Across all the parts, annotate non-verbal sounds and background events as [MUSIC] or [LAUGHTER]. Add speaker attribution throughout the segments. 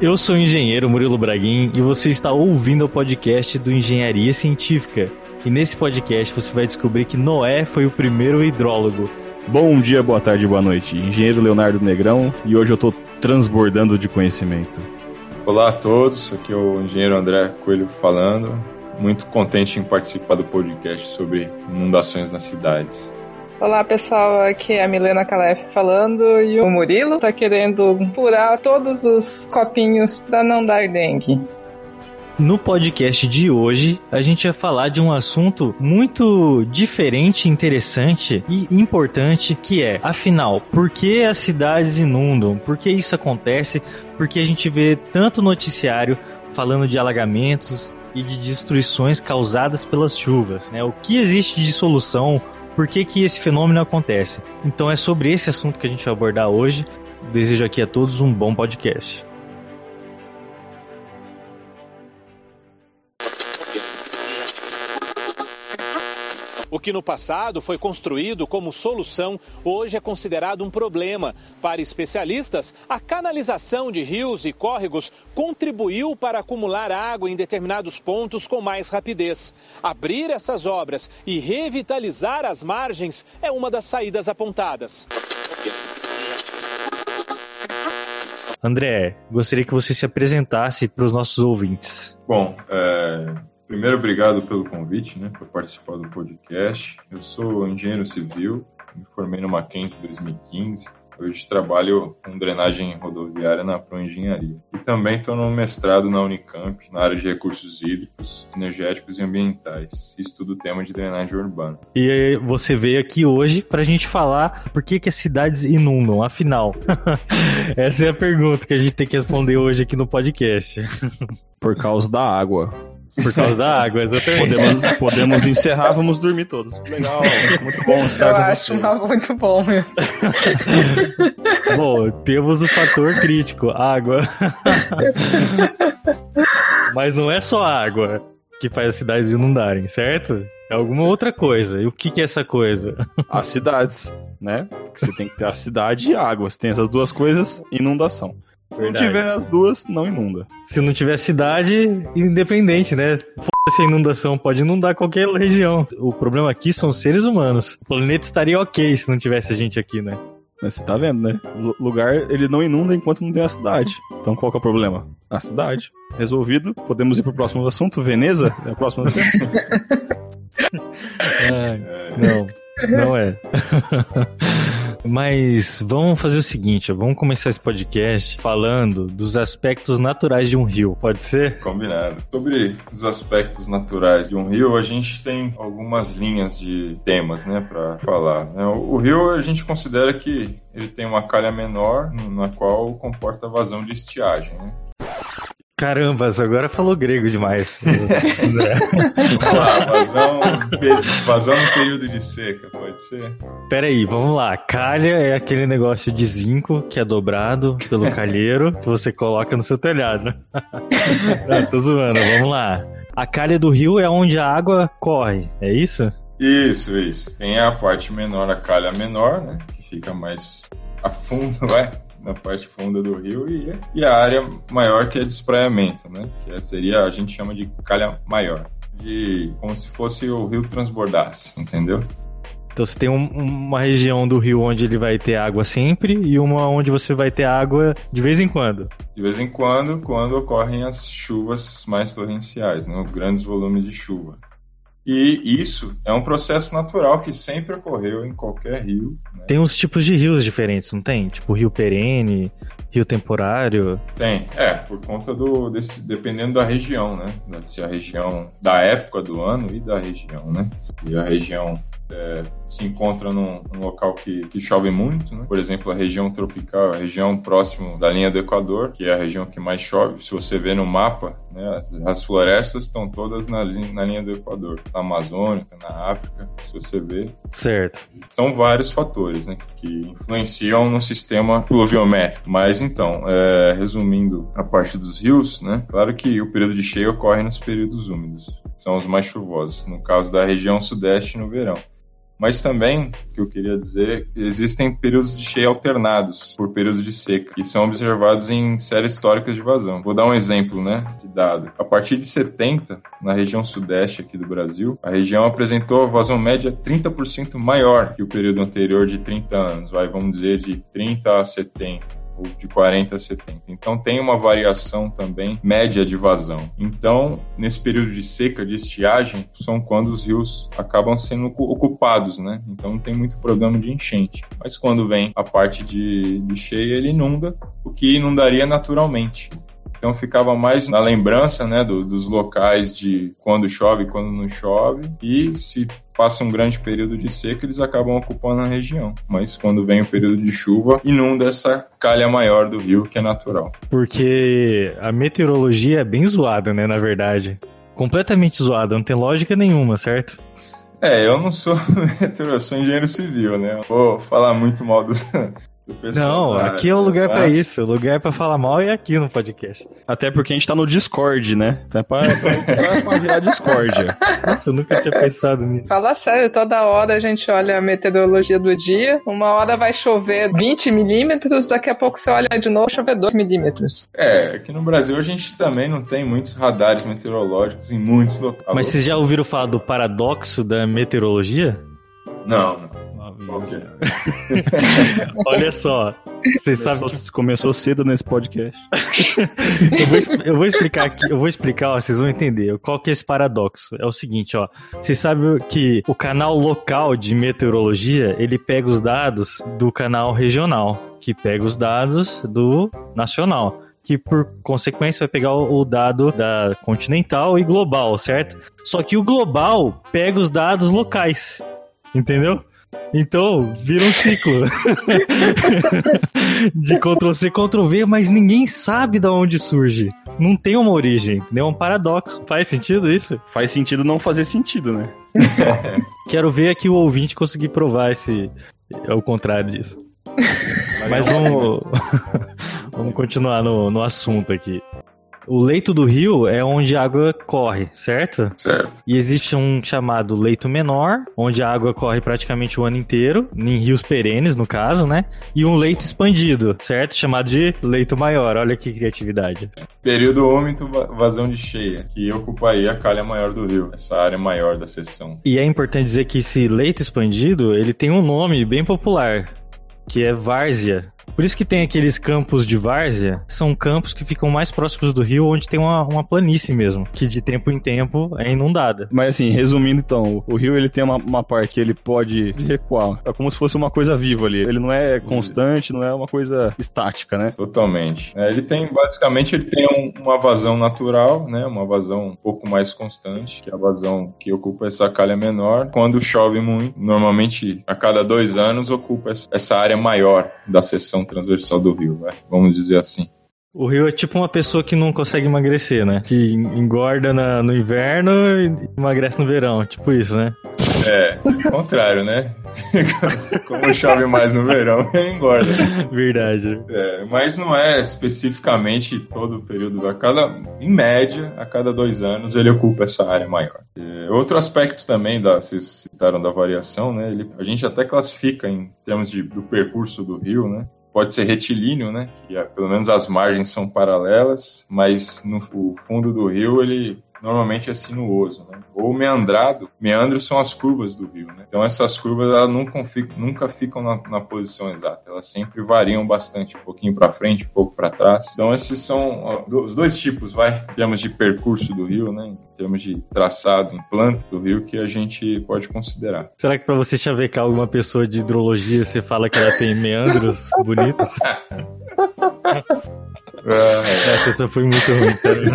Speaker 1: Eu sou o engenheiro Murilo Braguin e você está ouvindo o podcast do Engenharia Científica. E nesse podcast você vai descobrir que Noé foi o primeiro hidrólogo.
Speaker 2: Bom dia, boa tarde, boa noite. Engenheiro Leonardo Negrão e hoje eu estou transbordando de conhecimento.
Speaker 3: Olá a todos, aqui é o engenheiro André Coelho falando. Muito contente em participar do podcast sobre inundações nas cidades.
Speaker 4: Olá pessoal, aqui é a Milena Calef falando e o Murilo tá querendo furar todos os copinhos para não dar dengue.
Speaker 1: No podcast de hoje, a gente vai falar de um assunto muito diferente, interessante e importante, que é, afinal, por que as cidades inundam? Por que isso acontece? Porque a gente vê tanto noticiário falando de alagamentos e de destruições causadas pelas chuvas, né? O que existe de solução? Por que, que esse fenômeno acontece? Então é sobre esse assunto que a gente vai abordar hoje. Desejo aqui a todos um bom podcast.
Speaker 5: O que no passado foi construído como solução, hoje é considerado um problema. Para especialistas, a canalização de rios e córregos contribuiu para acumular água em determinados pontos com mais rapidez. Abrir essas obras e revitalizar as margens é uma das saídas apontadas.
Speaker 1: André, gostaria que você se apresentasse para os nossos ouvintes.
Speaker 3: Bom, é, Primeiro, obrigado pelo convite, né, para participar do podcast. Eu sou engenheiro civil, me formei no Mackenzie em 2015. Hoje trabalho com drenagem rodoviária na Proengenharia. E também estou no mestrado na Unicamp, na área de recursos hídricos, energéticos e ambientais. Estudo o tema de drenagem urbana.
Speaker 1: E você veio aqui hoje para a gente falar por que, que as cidades inundam, afinal. [LAUGHS] Essa é a pergunta que a gente tem que responder hoje aqui no podcast.
Speaker 2: Por causa da água.
Speaker 1: Por causa da água, exatamente.
Speaker 2: Podemos, podemos encerrar, vamos dormir todos. Legal, muito bom estar
Speaker 4: Eu acho
Speaker 2: vocês.
Speaker 4: muito bom mesmo. [LAUGHS]
Speaker 1: Bom, temos o fator crítico, água. [LAUGHS] Mas não é só a água que faz as cidades inundarem, certo? É alguma outra coisa. E o que, que é essa coisa?
Speaker 2: As cidades, né? Porque você tem que ter a cidade e a água. Se tem essas duas coisas, inundação. Se
Speaker 1: Verdade.
Speaker 2: não tiver as duas, não inunda.
Speaker 1: Se não tiver cidade, independente, né? Foda-se a inundação, pode inundar qualquer região. O problema aqui são os seres humanos. O planeta estaria ok se não tivesse a gente aqui, né?
Speaker 2: Mas Você tá vendo, né? O lugar, ele não inunda enquanto não tem a cidade. Então qual que é o problema? A cidade. Resolvido. Podemos ir pro próximo assunto. Veneza? É o próximo assunto.
Speaker 1: Ai, [LAUGHS] não, não é. [LAUGHS] Mas vamos fazer o seguinte, vamos começar esse podcast falando dos aspectos naturais de um rio, pode ser?
Speaker 3: Combinado. Sobre os aspectos naturais de um rio, a gente tem algumas linhas de temas, né, para falar. né? O rio a gente considera que ele tem uma calha menor, na qual comporta vazão de estiagem. Né?
Speaker 1: Carambas, agora falou grego demais. [LAUGHS] [LAUGHS]
Speaker 3: Vamos lá, vazão, vazão no período de seca, pode ser?
Speaker 1: Pera aí, vamos lá. Calha é aquele negócio de zinco que é dobrado pelo [LAUGHS] calheiro que você coloca no seu telhado. [LAUGHS] Não, tô zoando, vamos lá. A calha do rio é onde a água corre, é isso?
Speaker 3: Isso, isso. Tem a parte menor, a calha menor, né? Que fica mais a fundo, [LAUGHS] é, na parte funda do rio, e, e a área maior que é de espraiamento, né? Que é- seria, a gente chama de calha maior. De, como se fosse o rio transbordasse, entendeu?
Speaker 1: Então você tem um- uma região do rio onde ele vai ter água sempre e uma onde você vai ter água de vez em quando.
Speaker 3: De vez em quando, quando ocorrem as chuvas mais torrenciais, né? Grandes volumes de chuva. E isso é um processo natural que sempre ocorreu em qualquer rio. né?
Speaker 1: Tem uns tipos de rios diferentes, não tem? Tipo rio perene, rio temporário.
Speaker 3: Tem, é, por conta do. Desse, dependendo da região, né? Se a região. Da época do ano e da região, né? Se a região é, se encontra num, num local que, que chove muito, né? Por exemplo, a região tropical, a região próximo da linha do Equador, que é a região que mais chove. Se você vê no mapa, né, as, as florestas estão todas na, na linha do Equador. Na Amazônica, na África, se você vê.
Speaker 1: Certo.
Speaker 3: São vários fatores né, que influenciam no sistema pluviométrico. Mas então, é, resumindo a parte dos rios, né, claro que o período de cheia ocorre nos períodos úmidos, que são os mais chuvosos, no caso da região sudeste no verão. Mas também, que eu queria dizer, existem períodos de cheia alternados por períodos de seca, que são observados em séries históricas de vazão. Vou dar um exemplo, né, de dado. A partir de 70, na região sudeste aqui do Brasil, a região apresentou a vazão média 30% maior que o período anterior de 30 anos, vai, vamos dizer, de 30 a 70 ou de 40 a 70. Então tem uma variação também média de vazão. Então, nesse período de seca, de estiagem, são quando os rios acabam sendo ocupados, né? Então não tem muito problema de enchente. Mas quando vem a parte de, de cheia, ele inunda, o que inundaria naturalmente. Então ficava mais na lembrança né, do, dos locais de quando chove quando não chove. E se passa um grande período de seca, eles acabam ocupando a região. Mas quando vem o período de chuva, inunda essa calha maior do rio, que é natural.
Speaker 1: Porque a meteorologia é bem zoada, né, na verdade. Completamente zoada, não tem lógica nenhuma, certo?
Speaker 3: É, eu não sou [LAUGHS] meteorologista, sou engenheiro civil, né? Vou falar muito mal dos,
Speaker 1: não, aqui é o lugar para isso. O lugar para falar mal é aqui no podcast.
Speaker 2: Até porque a gente tá no Discord, né? Então é pra, pra, pra virar Discord. [LAUGHS]
Speaker 1: Nossa, eu nunca tinha pensado nisso.
Speaker 4: Fala sério, toda hora a gente olha a meteorologia do dia. Uma hora vai chover 20 milímetros, daqui a pouco você olha de novo chover 2 milímetros.
Speaker 3: É, aqui no Brasil a gente também não tem muitos radares meteorológicos em muitos locais.
Speaker 1: Mas vocês já ouviram falar do paradoxo da meteorologia?
Speaker 3: Não, não. [LAUGHS]
Speaker 1: Olha só. Vocês sabem
Speaker 2: que começou cedo nesse podcast. [LAUGHS]
Speaker 1: eu, vou, eu, vou, explicar aqui, eu vou explicar, ó, vocês vão entender. Qual que é esse paradoxo? É o seguinte, ó. Vocês sabem que o canal local de meteorologia, ele pega os dados do canal regional, que pega os dados do nacional que por consequência vai pegar o dado da continental e global, certo? Só que o global pega os dados locais, entendeu? Então, vira um ciclo. [LAUGHS] de Ctrl-C, Ctrl-V, mas ninguém sabe de onde surge. Não tem uma origem, entendeu? É um paradoxo. Faz sentido isso?
Speaker 2: Faz sentido não fazer sentido, né? [LAUGHS]
Speaker 1: Quero ver aqui o ouvinte conseguir provar esse... É o contrário disso. Mas vamos, [LAUGHS] vamos continuar no, no assunto aqui. O leito do rio é onde a água corre, certo?
Speaker 3: Certo.
Speaker 1: E existe um chamado leito menor, onde a água corre praticamente o ano inteiro, em rios perenes, no caso, né? E um leito expandido, certo? Chamado de leito maior. Olha que criatividade.
Speaker 3: Período úmido, vazão de cheia, que ocuparia a calha maior do rio, essa área maior da seção.
Speaker 1: E é importante dizer que esse leito expandido, ele tem um nome bem popular, que é várzea. Por isso que tem aqueles campos de várzea, são campos que ficam mais próximos do rio, onde tem uma, uma planície mesmo, que de tempo em tempo é inundada.
Speaker 2: Mas assim, resumindo então, o rio ele tem uma, uma parte que ele pode recuar, é como se fosse uma coisa viva ali. Ele não é constante, não é uma coisa estática, né?
Speaker 3: Totalmente. É, ele tem, basicamente, ele tem um, uma vazão natural, né? Uma vazão um pouco mais constante, que é a vazão que ocupa essa calha menor. Quando chove muito, normalmente a cada dois anos ocupa essa área maior da seção transversal do rio, vamos dizer assim.
Speaker 1: O rio é tipo uma pessoa que não consegue emagrecer, né? Que engorda na, no inverno e emagrece no verão, tipo isso, né?
Speaker 3: É, contrário, né? [LAUGHS] Como chove mais no verão, [LAUGHS] engorda.
Speaker 1: Verdade.
Speaker 3: É, mas não é especificamente todo o período. A cada, em média, a cada dois anos, ele ocupa essa área maior. É, outro aspecto também, da, vocês citaram da variação, né? Ele, a gente até classifica em termos de, do percurso do rio, né? Pode ser retilíneo, né? Que é, pelo menos as margens são paralelas, mas no fundo do rio ele normalmente é sinuoso, né? Ou meandrado. Meandros são as curvas do rio, né? Então essas curvas elas nunca, ficam, nunca ficam na, na, posição exata. Elas sempre variam bastante, um pouquinho para frente, um pouco para trás. Então esses são ó, os dois tipos, vai, em termos de percurso do rio, né? Em termos de traçado, em planta do rio que a gente pode considerar.
Speaker 1: Será que para você chavecar alguma pessoa de hidrologia, você fala que ela tem meandros bonitos? [LAUGHS] Ah, Essa, essa foi muito ruim, sério.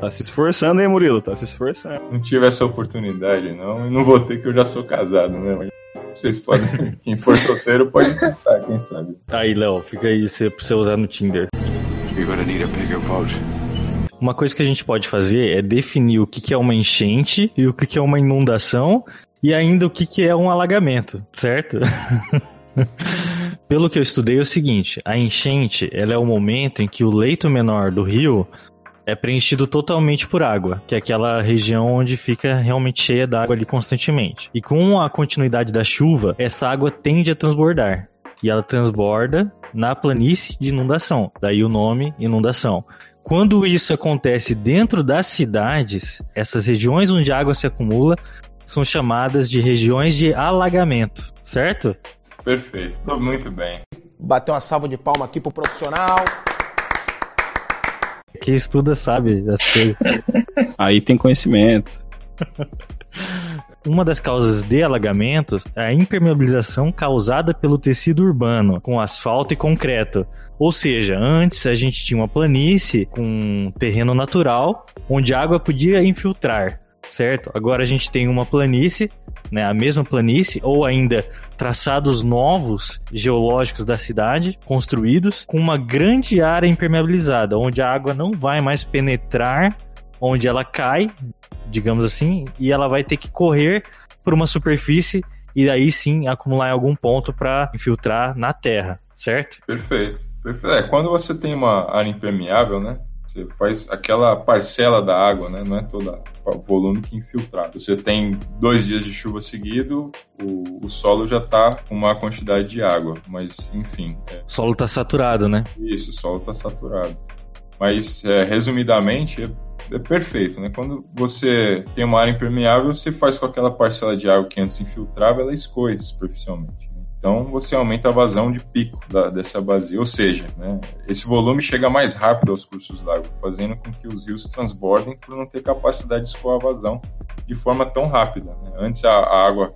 Speaker 2: Tá se esforçando, hein, Murilo? Tá se esforçando.
Speaker 3: Não tive essa oportunidade, não. E não vou ter que eu já sou casado, né? Mas vocês podem. [LAUGHS] Quem for solteiro pode tentar, quem sabe.
Speaker 1: Aí, Léo, fica aí pra você usar no Tinder. You're gonna need a bigger boat. Uma coisa que a gente pode fazer é definir o que é uma enchente e o que é uma inundação e ainda o que é um alagamento, certo? [LAUGHS] Pelo que eu estudei é o seguinte, a enchente ela é o momento em que o leito menor do rio é preenchido totalmente por água, que é aquela região onde fica realmente cheia d'água ali constantemente. E com a continuidade da chuva, essa água tende a transbordar. E ela transborda na planície de inundação. Daí o nome inundação. Quando isso acontece dentro das cidades, essas regiões onde a água se acumula são chamadas de regiões de alagamento, certo?
Speaker 3: Perfeito, muito bem.
Speaker 6: Bateu uma salva de palma aqui pro profissional.
Speaker 1: Quem estuda sabe das coisas. [LAUGHS]
Speaker 2: Aí tem conhecimento.
Speaker 1: Uma das causas de alagamentos é a impermeabilização causada pelo tecido urbano, com asfalto e concreto. Ou seja, antes a gente tinha uma planície com terreno natural, onde a água podia infiltrar, certo? Agora a gente tem uma planície, né, a mesma planície, ou ainda traçados novos geológicos da cidade, construídos, com uma grande área impermeabilizada, onde a água não vai mais penetrar onde ela cai, digamos assim, e ela vai ter que correr por uma superfície e aí sim acumular em algum ponto para infiltrar na terra, certo?
Speaker 3: Perfeito. Perfeito. É, quando você tem uma área impermeável, né? Você faz aquela parcela da água, né? Não é todo o volume que infiltrar. Você tem dois dias de chuva seguido, o, o solo já está com uma quantidade de água, mas enfim. É...
Speaker 1: O solo está saturado, né?
Speaker 3: Isso, o solo está saturado. Mas, é, resumidamente, é é perfeito, né? Quando você tem uma área impermeável, você faz com aquela parcela de água que antes infiltrava, ela escoe superficialmente. Então você aumenta a vazão de pico da, dessa bacia, ou seja, né, esse volume chega mais rápido aos cursos d'água, fazendo com que os rios transbordem por não ter capacidade de escoar a vazão de forma tão rápida. Né? Antes a, a água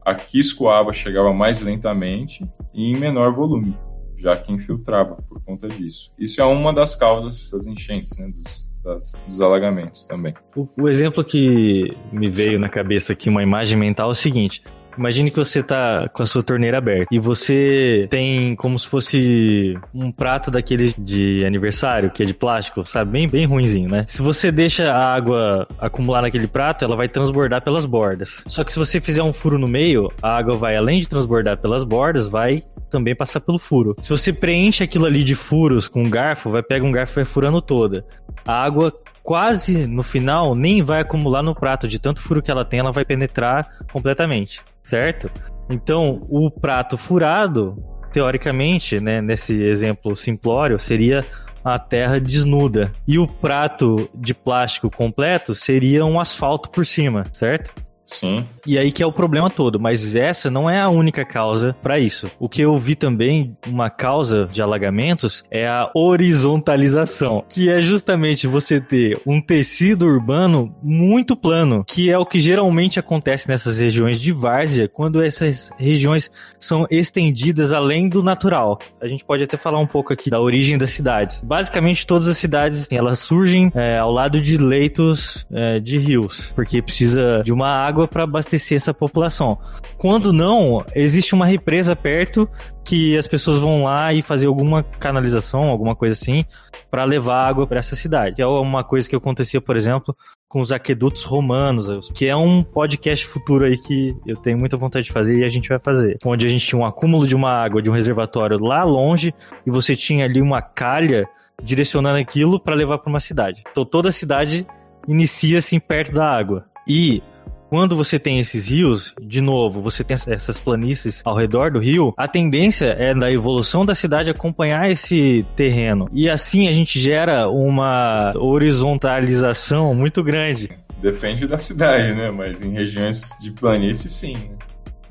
Speaker 3: aqui escoava chegava mais lentamente e em menor volume, já que infiltrava por conta disso. Isso é uma das causas das enchentes, né, dos, das, dos alagamentos também.
Speaker 1: O, o, exemplo que me veio na cabeça aqui, uma imagem mental, é o seguinte: Imagine que você tá com a sua torneira aberta e você tem como se fosse um prato daqueles de aniversário, que é de plástico, sabe? Bem, bem ruinzinho, né? Se você deixa a água acumular naquele prato, ela vai transbordar pelas bordas. Só que se você fizer um furo no meio, a água vai, além de transbordar pelas bordas, vai também passar pelo furo. Se você preenche aquilo ali de furos com um garfo, vai pegar um garfo e vai furando toda. A água quase no final nem vai acumular no prato, de tanto furo que ela tem, ela vai penetrar completamente, certo? Então, o prato furado, teoricamente, né, nesse exemplo simplório, seria a terra desnuda. E o prato de plástico completo seria um asfalto por cima, certo?
Speaker 3: Sim.
Speaker 1: E aí que é o problema todo, mas essa não é a única causa para isso. O que eu vi também, uma causa de alagamentos, é a horizontalização, que é justamente você ter um tecido urbano muito plano, que é o que geralmente acontece nessas regiões de várzea, quando essas regiões são estendidas além do natural. A gente pode até falar um pouco aqui da origem das cidades. Basicamente, todas as cidades, elas surgem é, ao lado de leitos é, de rios, porque precisa de uma água água para abastecer essa população. Quando não, existe uma represa perto que as pessoas vão lá e fazer alguma canalização, alguma coisa assim, para levar água para essa cidade. É uma coisa que acontecia, por exemplo, com os aquedutos romanos, que é um podcast futuro aí que eu tenho muita vontade de fazer e a gente vai fazer. Onde a gente tinha um acúmulo de uma água de um reservatório lá longe e você tinha ali uma calha direcionando aquilo para levar para uma cidade. Então toda a cidade inicia-se perto da água. E quando você tem esses rios, de novo, você tem essas planícies ao redor do rio, a tendência é da evolução da cidade acompanhar esse terreno. E assim a gente gera uma horizontalização muito grande.
Speaker 3: Depende da cidade, né? Mas em regiões de planície, sim. Né?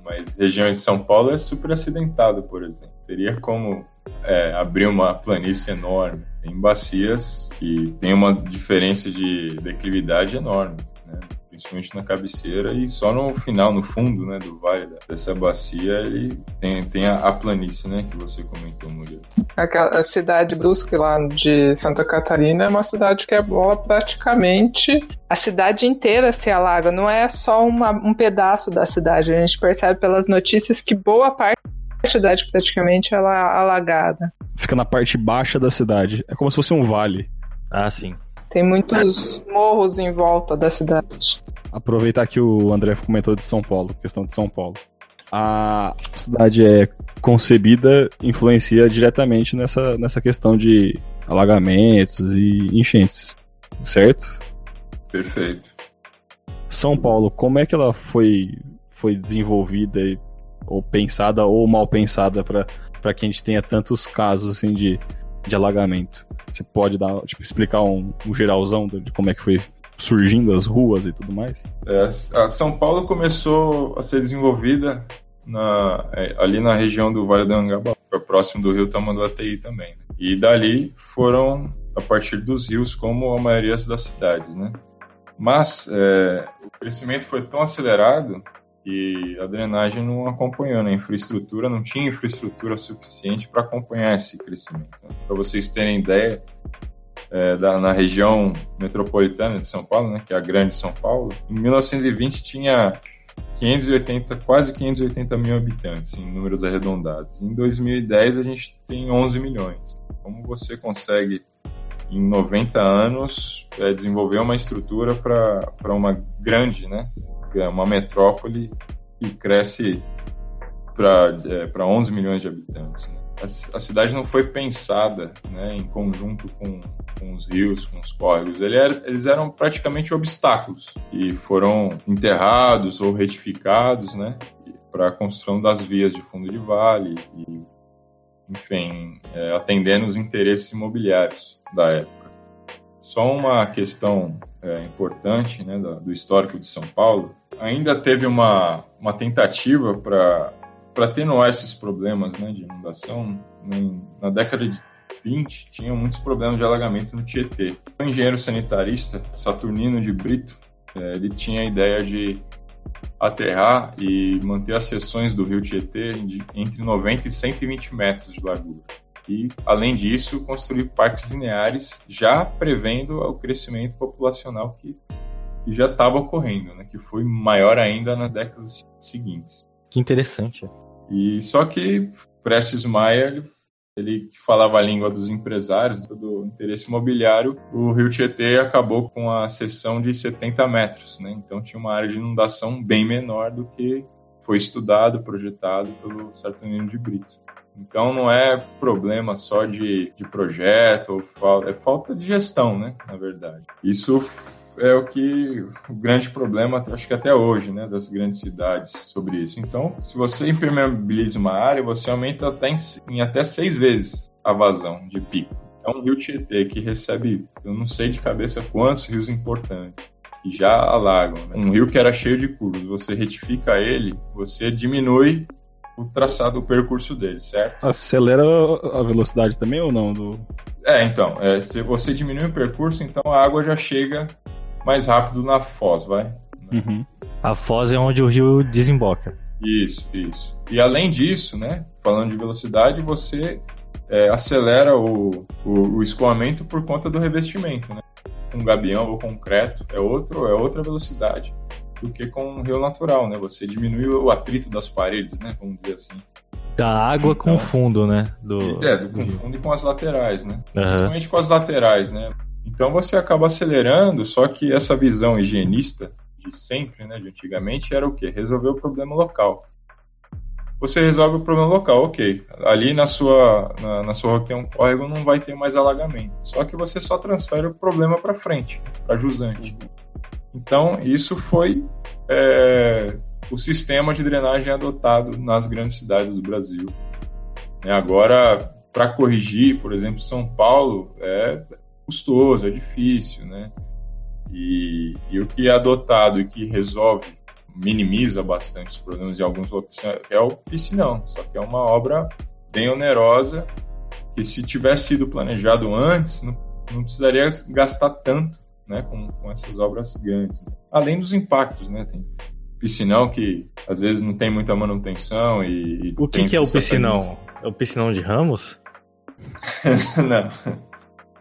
Speaker 3: Mas regiões de São Paulo é super acidentado, por exemplo. Teria como é, abrir uma planície enorme. Tem bacias que tem uma diferença de declividade enorme principalmente na cabeceira, e só no final, no fundo né, do vale dessa bacia, ele tem, tem a, a planície, né, que você comentou, Murilo.
Speaker 4: A cidade Brusque lá de Santa Catarina é uma cidade que é boa praticamente a cidade inteira se alaga, não é só uma, um pedaço da cidade. A gente percebe pelas notícias que boa parte da cidade praticamente ela é alagada.
Speaker 2: Fica na parte baixa da cidade. É como se fosse um vale.
Speaker 1: Ah, sim.
Speaker 4: Tem muitos morros em volta da cidade.
Speaker 2: Aproveitar que o André comentou de São Paulo, questão de São Paulo. A cidade é concebida, influencia diretamente nessa, nessa questão de alagamentos e enchentes. certo?
Speaker 3: Perfeito.
Speaker 2: São Paulo, como é que ela foi, foi desenvolvida e- ou pensada ou mal pensada para que a gente tenha tantos casos assim, de, de alagamento? Você pode dar, tipo, explicar um, um geralzão de como é que foi surgindo as ruas e tudo mais?
Speaker 3: É, a São Paulo começou a ser desenvolvida na- é, ali na região do Vale do é próximo do rio Tamanduateí também. né? E dali foram a partir dos rios, como a maioria das cidades, né? Mas é, o crescimento foi tão acelerado que a drenagem não acompanhou, né? Infraestrutura não tinha infraestrutura suficiente para acompanhar esse crescimento. Para vocês terem ideia, é, da, na região metropolitana de São Paulo, né, que é a Grande São Paulo, em 1920 tinha 580, quase 580 mil habitantes, em números arredondados. Em 2010 a gente tem 11 milhões. Como você consegue, em 90 anos, é, desenvolver uma estrutura para uma grande, né, uma metrópole que cresce para é, pra 11 milhões de habitantes? Né? A, a cidade não foi pensada né, em conjunto com, com os rios, com os córregos. Ele era- eles eram praticamente obstáculos e foram enterrados ou retificados né, para a construção das vias de fundo de vale e, enfim, é, atendendo os interesses imobiliários da época. Só uma questão é, importante né, do, do histórico de São Paulo, ainda teve uma, uma tentativa para atenuar esses problemas né, de inundação, na década de 20 tinha muitos problemas de alagamento no Tietê. O engenheiro sanitarista Saturnino de Brito, eh, ele tinha a ideia de aterrar e manter as seções do rio Tietê entre 90 e 120 metros de largura. E, além disso, construir parques lineares, já prevendo o crescimento populacional que, que já estava ocorrendo, né, que foi maior ainda nas décadas seguintes.
Speaker 1: Que interessante.
Speaker 3: E só que Prestes Maia, ele, ele que falava a língua dos empresários, do interesse imobiliário, o Rio Tietê acabou com a seção de 70 metros, né? Então tinha uma área de inundação bem menor do que foi estudado, projetado pelo Saturnino de Brito. Então não é problema só de, de projeto, ou falta, é falta de gestão, né? Na verdade. Isso é o que o grande problema, acho que até hoje, né, das grandes cidades sobre isso. Então, se você impermeabiliza uma área, você aumenta até em, em até seis vezes a vazão de pico. É um rio Tietê que recebe, eu não sei de cabeça quantos rios importantes que já alagam. né? Um rio que era cheio de curvas, você retifica ele, você diminui o traçado, o percurso dele, certo?
Speaker 2: Acelera a velocidade também ou não? Do...
Speaker 3: É, então, é, se você diminui o percurso, então a água já chega mais rápido na foz, vai?
Speaker 2: Uhum.
Speaker 1: A foz é onde o rio desemboca.
Speaker 3: Isso, isso. E além disso, né, falando de velocidade, você é, acelera o, o, o escoamento por conta do revestimento, né? Com gabião ou concreto é outro, é outra velocidade do que com um rio natural, né? Você diminui o atrito das paredes, né? Vamos dizer assim.
Speaker 1: Da água
Speaker 3: Então.
Speaker 1: com o fundo, né? Do,
Speaker 3: É, do
Speaker 1: do rio.
Speaker 3: confunde com as laterais, né?
Speaker 1: Aham.
Speaker 3: Principalmente com as laterais, né? Então você acaba acelerando, só que essa visão higienista de sempre, né, de antigamente, era o quê? Resolver o problema local. Você resolve o problema local, ok. Ali na sua, na, na sua rua tem um córrego não vai ter mais alagamento. Só que você só transfere o problema para frente, para jusante. Então isso foi é, o sistema de drenagem adotado nas grandes cidades do Brasil. Né, Agora, para corrigir, por exemplo, São Paulo é custoso, é difícil, né? E, e o que é adotado e que resolve, minimiza bastante os problemas em alguns locais é o piscinão. Só que é uma obra bem onerosa que se tivesse sido planejado antes, não, não precisaria gastar tanto né, com, com essas obras grandes. Além dos impactos, né? Tem piscinão que às vezes não tem muita manutenção e... e
Speaker 1: O que, que é o piscinão? É o piscinão de Ramos? [LAUGHS]
Speaker 3: não.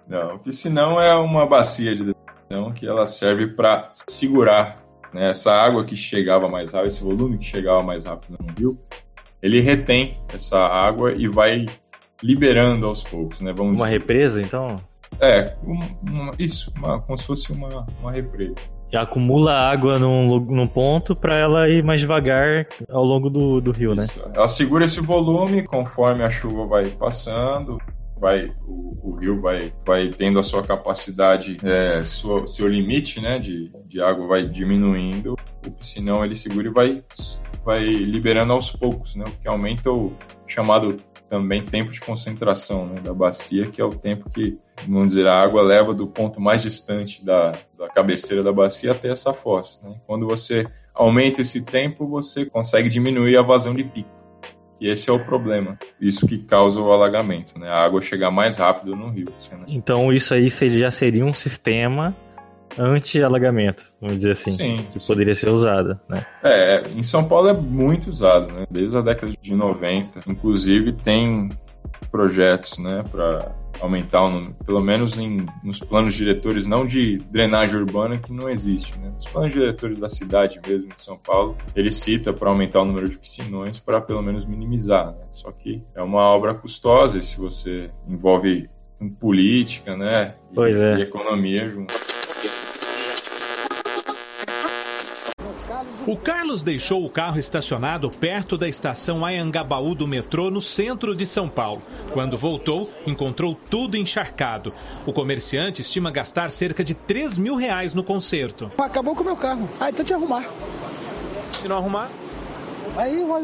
Speaker 3: Não, o piscinão é uma bacia de detenção que ela serve para segurar né, essa água que chegava mais rápido, esse volume que chegava mais rápido no rio, ele retém essa água e vai liberando aos poucos, né? Vamos
Speaker 1: Uma
Speaker 3: dizer.
Speaker 1: represa, então?
Speaker 3: É, um- uma- isso, uma- como se fosse uma, uma represa.
Speaker 1: Que acumula água num, num ponto pra ela ir mais devagar ao longo do, do rio, né?
Speaker 3: Isso. Ela segura esse volume conforme a chuva vai passando, vai o, o, rio vai, vai tendo a sua capacidade, é, sua, seu limite né, de, de água vai diminuindo, o piscinão ele segura e vai, vai liberando aos poucos, né, o que aumenta o chamado também tempo de concentração né, da bacia, que é o tempo que, vamos dizer, a água leva do ponto mais distante da, da cabeceira da bacia até essa fossa. Né? Quando você aumenta esse tempo, você consegue diminuir a vazão de pico. E esse é o problema. Isso que causa o alagamento, né? A água chegar mais rápido no rio. Né?
Speaker 1: Então isso aí já seria um sistema anti-alagamento, vamos dizer assim,
Speaker 3: sim,
Speaker 1: que
Speaker 3: sim.
Speaker 1: poderia ser usada, né?
Speaker 3: É, em São Paulo é muito usado, né? Desde a década de 90, inclusive tem projetos, né, para aumentar o número, pelo menos em, nos planos diretores, não de drenagem urbana, que não existe, né? Nos planos diretores da cidade mesmo, de São Paulo, ele cita para aumentar o número de piscinões para pelo menos minimizar, né? Só que é uma obra custosa e se você envolve política, né? E,
Speaker 1: pois é.
Speaker 3: e economia junto.
Speaker 5: O Carlos deixou o carro estacionado perto da estação Ayangabaú do metrô, no centro de São Paulo. Quando voltou, encontrou tudo encharcado. O comerciante estima gastar cerca de 3 mil reais no conserto.
Speaker 7: Acabou com o meu carro. Ah, então te arrumar.
Speaker 5: Se não arrumar?
Speaker 7: Aí vai,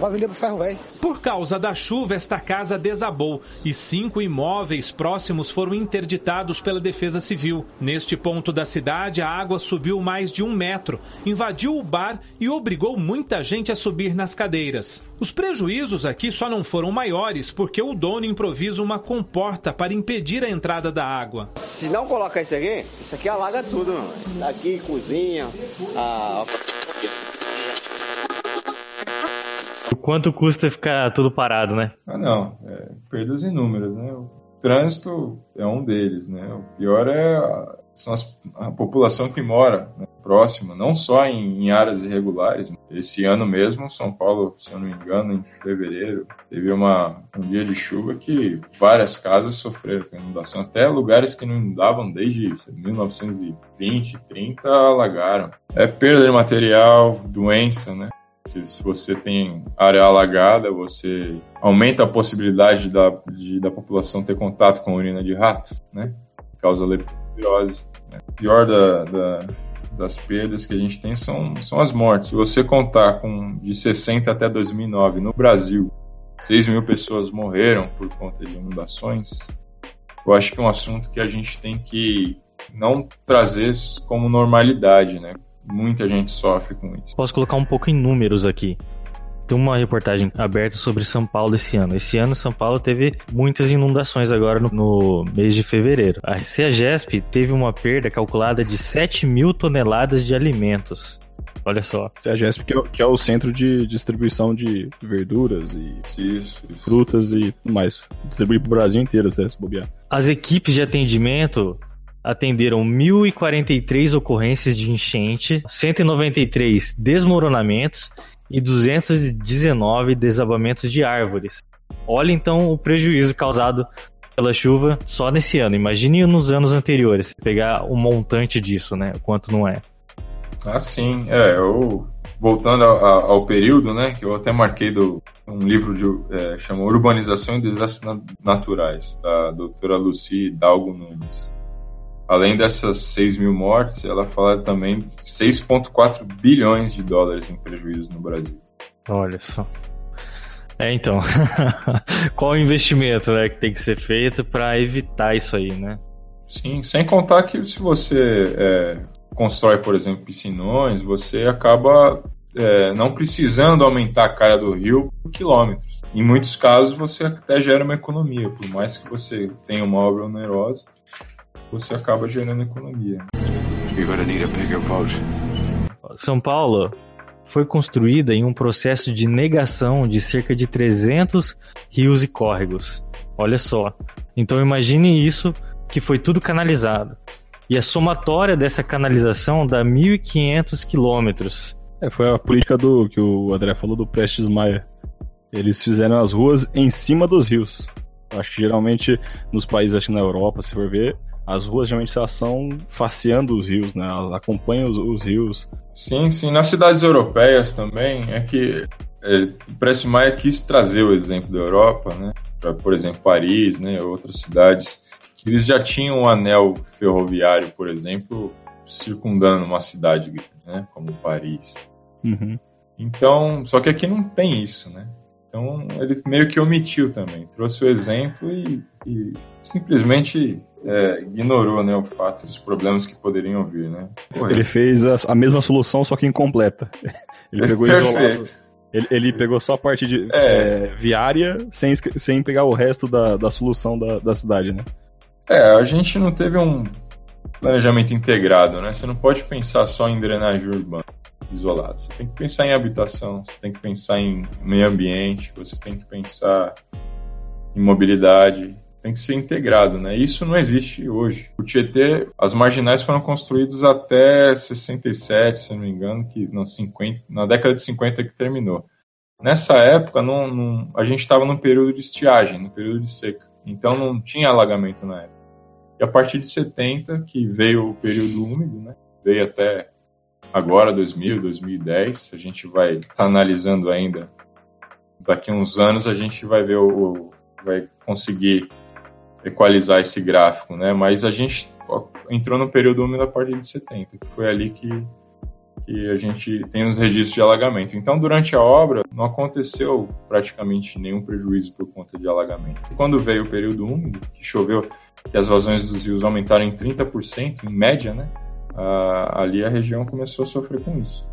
Speaker 7: vai vender pro ferro velho.
Speaker 5: Por causa da chuva, esta casa desabou e cinco imóveis próximos foram interditados pela Defesa Civil. Neste ponto da cidade, a água subiu mais de um metro, invadiu o bar e obrigou muita gente a subir nas cadeiras. Os prejuízos aqui só não foram maiores porque o dono improvisa uma comporta para impedir a entrada da água.
Speaker 8: Se não colocar isso aqui, isso aqui alaga tudo. Aqui, cozinha, a
Speaker 1: Quanto custa ficar tudo parado, né?
Speaker 3: Ah, não. É, perdas inúmeras, né? O trânsito é um deles, né? O pior é a, são as, a população que mora né, próxima, não só em, em, áreas irregulares. Esse ano mesmo, São Paulo, se eu não me engano, em fevereiro, teve uma, um dia de chuva que várias casas sofreram inundação. Até lugares que não inundavam desde 1920, 30, alagaram. É perda de material, doença, né? Se você tem área alagada, você aumenta a possibilidade da, de, da população ter contato com urina de rato, né? Causa leptospirose. Né? O pior da, da, das perdas que a gente tem são, são as mortes. Se você contar com de 60 até 2009 no Brasil, 6 mil pessoas morreram por conta de inundações, eu acho que é um assunto que a gente tem que não trazer como normalidade, né? Muita gente sofre com isso.
Speaker 1: Posso colocar um pouco em números aqui. Tem uma reportagem aberta sobre São Paulo esse ano. Esse ano, São Paulo teve muitas inundações agora no, no mês de fevereiro. A CEAGESP teve uma perda calculada de 7 mil toneladas de alimentos. Olha só.
Speaker 2: CEAGESP, que é, que é o centro de distribuição de verduras e
Speaker 3: isso, isso.
Speaker 2: frutas e tudo mais. Distribui pro Brasil inteiro, se bobear.
Speaker 1: As equipes de atendimento atenderam 1.043 ocorrências de enchente, 193 desmoronamentos e 219 desabamentos de árvores. Olha então o prejuízo causado pela chuva só nesse ano. Imagine nos anos anteriores, pegar o montante disso, né? O quanto não é.
Speaker 3: Ah, sim. É, eu voltando ao, ao, período, né, que eu até marquei do um livro de é, chama Urbanização e Desastres Naturais, da doutora Lucy Dalgo Nunes. Além dessas 6 mil mortes, ela fala também 6,4 bilhões de dólares em prejuízo no Brasil.
Speaker 1: Olha só. É, então. [LAUGHS] Qual o investimento né, que tem que ser feito para evitar isso aí, né?
Speaker 3: Sim, sem contar que se você é, constrói, por exemplo, piscinões, você acaba é, não precisando aumentar a cara do rio por quilômetros. Em muitos casos, você até gera uma economia, por mais que você tenha uma obra onerosa, você acaba gerando economia.
Speaker 1: São Paulo foi construída em um processo de negação de cerca de 300 rios e córregos. Olha só. Então imagine isso que foi tudo canalizado. E a somatória dessa canalização dá 1.500 quilômetros.
Speaker 2: É, foi a política do que o André falou do Prestes Maia. Eles fizeram as ruas em cima dos rios. Acho que geralmente nos países, acho que na Europa, se for ver, as ruas geralmente elas são faceando os rios, né? Elas acompanham os, os rios.
Speaker 3: Sim, sim. Nas cidades europeias também é que é, o Prestes Maia quis trazer o exemplo da Europa, né? para, por exemplo, Paris, né, outras cidades, que eles já tinham um anel ferroviário, por exemplo, circundando uma cidade, né, como Paris.
Speaker 2: Uhum.
Speaker 3: Então, só que aqui não tem isso, né? Então ele meio que omitiu também, trouxe o exemplo e, e simplesmente é, ignorou né, o fato dos problemas que poderiam vir, né? Foi.
Speaker 2: Ele fez a, a mesma solução, só que incompleta. [LAUGHS] Ele pegou isolado. Ele, ele pegou só a parte de
Speaker 3: É.
Speaker 2: é, viária sem, sem pegar o resto da, da solução da, da cidade, né?
Speaker 3: É, a gente não teve um planejamento integrado, né? Você não pode pensar só em drenagem urbana isolado. Você tem que pensar em habitação, você tem que pensar em meio ambiente, você tem que pensar em mobilidade, tem que ser integrado, né? Isso não existe hoje. O Tietê, as marginais foram construídas até 67, se não me engano, que não 50, na década de 50 que terminou. Nessa época, não, não- a gente estava num período de estiagem, no período de seca. Então não tinha alagamento na época. E a partir de 70, que veio o período úmido, né? Veio até agora, 2000, 2010. A gente vai estar analisando ainda. Daqui a uns anos a gente vai ver o, vai conseguir equalizar esse gráfico, né? Mas a gente entrou no período úmido a partir de 70, que foi ali que, que a gente tem os registros de alagamento. Então, durante a obra, não aconteceu praticamente nenhum prejuízo por conta de alagamento. E quando veio o período úmido, que choveu e as vazões dos rios aumentaram em 30%, em média, né? Ali a região começou a sofrer com isso.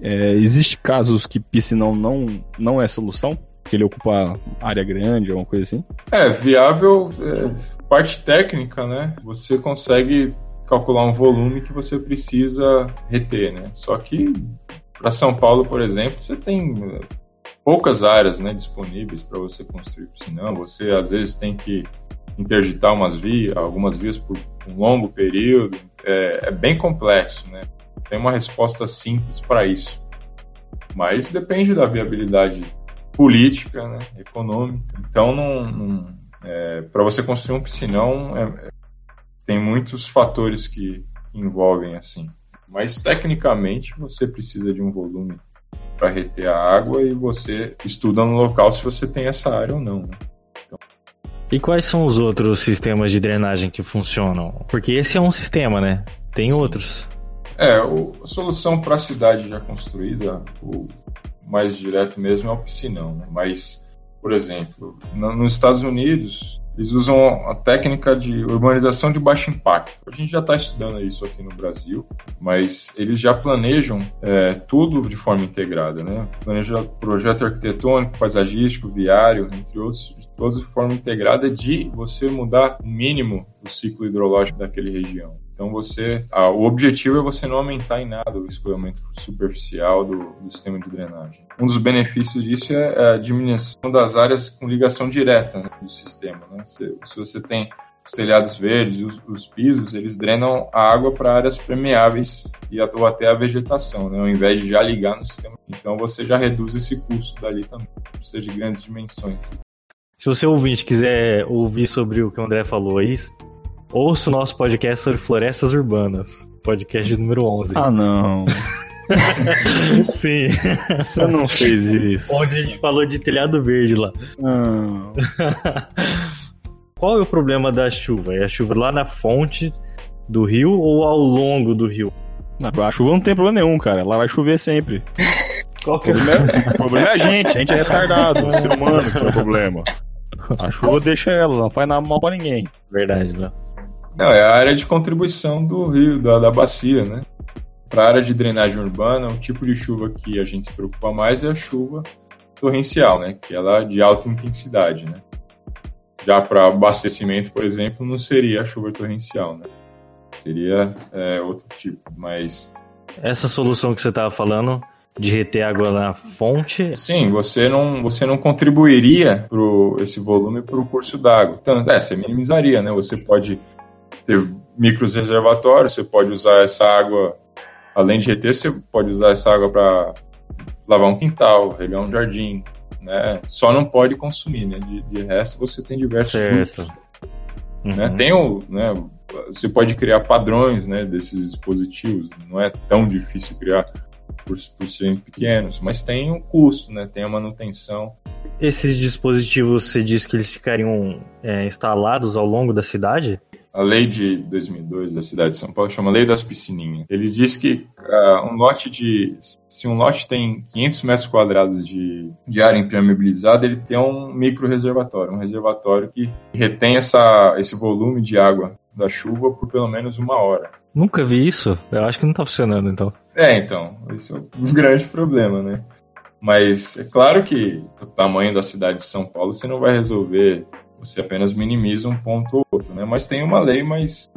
Speaker 2: É, existe casos que piscinão não, não é solução? Que ele ocupa área grande, alguma coisa assim?
Speaker 3: É, viável, é, parte técnica, né? Você consegue calcular um volume que você precisa reter, né? Só que para São Paulo, por exemplo, você tem é, poucas áreas, né, disponíveis para você construir piscinão. Você às vezes tem que interditar umas vias, algumas vias por um longo período. É, é bem complexo, né? Tem uma resposta simples para isso, mas depende da viabilidade política, né, econômica. Então, não, não, para você construir um piscinão, é- é- tem muitos fatores que envolvem assim. Mas tecnicamente, você precisa de um volume para reter a água e você estuda no local se você tem essa área ou não. né?
Speaker 1: E quais são os outros sistemas de drenagem que funcionam? Porque esse é um sistema, né? Tem
Speaker 3: Sim.
Speaker 1: outros.
Speaker 3: É, o- a solução para a cidade já construída, o mais direto mesmo é o piscinão, né? Mas, por exemplo, nos Estados Unidos, eles usam a técnica de urbanização de baixo impacto. A gente já está estudando isso aqui no Brasil, mas eles já planejam é, tudo de forma integrada, né? Planeja projeto arquitetônico, paisagístico, viário, entre outros, todos de forma integrada de você mudar o mínimo do ciclo hidrológico daquele região. Então você, ah, o objetivo é você não aumentar em nada o escoamento superficial do, do sistema de drenagem. Um dos benefícios disso é a diminuição das áreas com ligação direta né, do sistema. né? Se, se você tem os telhados verdes, os, os pisos, eles drenam a água para áreas permeáveis e ou até a vegetação, né, ao invés de já ligar no sistema. Então você já reduz esse custo dali também. Precisa de grandes dimensões.
Speaker 1: Se você ouvinte quiser ouvir sobre o que o André falou aí, ouça o nosso podcast sobre florestas urbanas. Podcast número 11.
Speaker 2: Ah, não. [LAUGHS]
Speaker 1: Sim.
Speaker 2: Você não fez isso.
Speaker 1: Onde a gente falou de telhado verde lá.
Speaker 2: Não.
Speaker 1: Qual é o problema da chuva? É a chuva lá na fonte do rio ou ao longo do rio?
Speaker 2: A chuva não tem problema nenhum, cara. Lá vai chover sempre.
Speaker 1: Qual
Speaker 2: O
Speaker 1: que é
Speaker 2: problema é, o problema é a gente. A gente é retardado. O ser humano que é o problema. A chuva deixa ela, não faz nada mal pra ninguém.
Speaker 1: Verdade, Léo.
Speaker 3: Não, é a área de contribuição do rio, da, da bacia, né? Para a área de drenagem urbana, o tipo de chuva que a gente se preocupa mais é a chuva torrencial, né? Que ela é de alta intensidade, né? Já para abastecimento, por exemplo, não seria a chuva torrencial, né? Seria é, outro tipo, mas
Speaker 1: Essa solução que você tava falando de reter água na fonte,
Speaker 3: Sim, você não, você não contribuiria para esse volume para o curso d'água. Então, é, você minimizaria, né? Você pode ter micros reservatórios, você pode usar essa água, além de reter, você pode usar essa água para lavar um quintal, regar um jardim, né? Só não pode consumir, né? De, de resto, você tem diversos
Speaker 1: Certo.
Speaker 3: usos, né?
Speaker 1: Uhum.
Speaker 3: Tem o, né? Você pode criar padrões, né? Desses dispositivos. Não é tão difícil criar por, por serem pequenos, mas tem um custo, né? Tem a manutenção
Speaker 1: Esses dispositivos, você disse que eles ficariam é, instalados ao longo da cidade?
Speaker 3: A lei de 2002 da cidade de São Paulo chama Lei das Piscininhas. Ele diz que uh, um lote de. Se um lote tem 500 metros quadrados de, de área impermeabilizada, ele tem um micro reservatório, um reservatório que retém essa, esse volume de água da chuva por pelo menos uma hora.
Speaker 1: Nunca vi isso. Eu acho que não tá funcionando, então.
Speaker 3: É, então. Esse é um [LAUGHS] grande problema, né? Mas é claro que o tamanho da cidade de São Paulo você não vai resolver você apenas minimiza um ponto ou outro, né? Mas tem uma lei, mas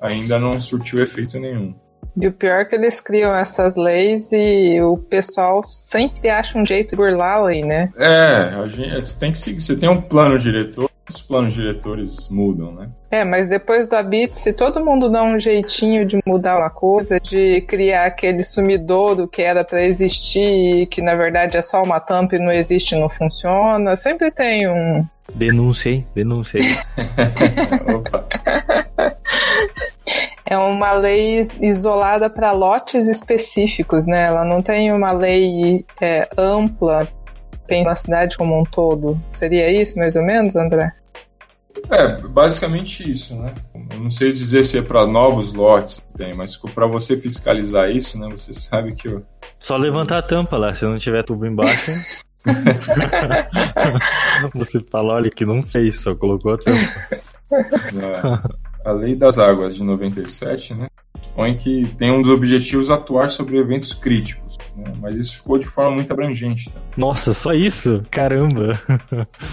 Speaker 3: ainda não surtiu efeito nenhum.
Speaker 4: E o pior é que eles criam essas leis e o pessoal sempre acha um jeito de burlar a lei, né?
Speaker 3: É, a gente tem que seguir. Você tem um plano diretor, os planos diretores mudam, né?
Speaker 4: É, mas depois do Habit, se todo mundo dá um jeitinho de mudar uma coisa, de criar aquele sumidouro que era para existir, que na verdade é só uma tampa e não existe, não funciona, sempre tem um,
Speaker 1: Denúncia, hein? Denúncia. [LAUGHS]
Speaker 3: Opa. [LAUGHS]
Speaker 4: É uma lei isolada para lotes específicos, né? Ela não tem uma lei é, ampla na cidade como um todo. Seria isso, mais ou menos, André?
Speaker 3: É, basicamente isso, né? Eu não sei dizer se é para novos lotes que tem, mas para você fiscalizar isso, né? Você sabe que eu...
Speaker 1: Só levantar a tampa lá, se não tiver tubo embaixo. [LAUGHS] Você fala, olha que não fez, só colocou a tampa.
Speaker 3: A Lei das Águas de 97, né? Põe que tem um dos objetivos atuar sobre eventos críticos. Né, mas isso ficou de forma muito abrangente. Tá?
Speaker 1: Nossa, só isso? Caramba!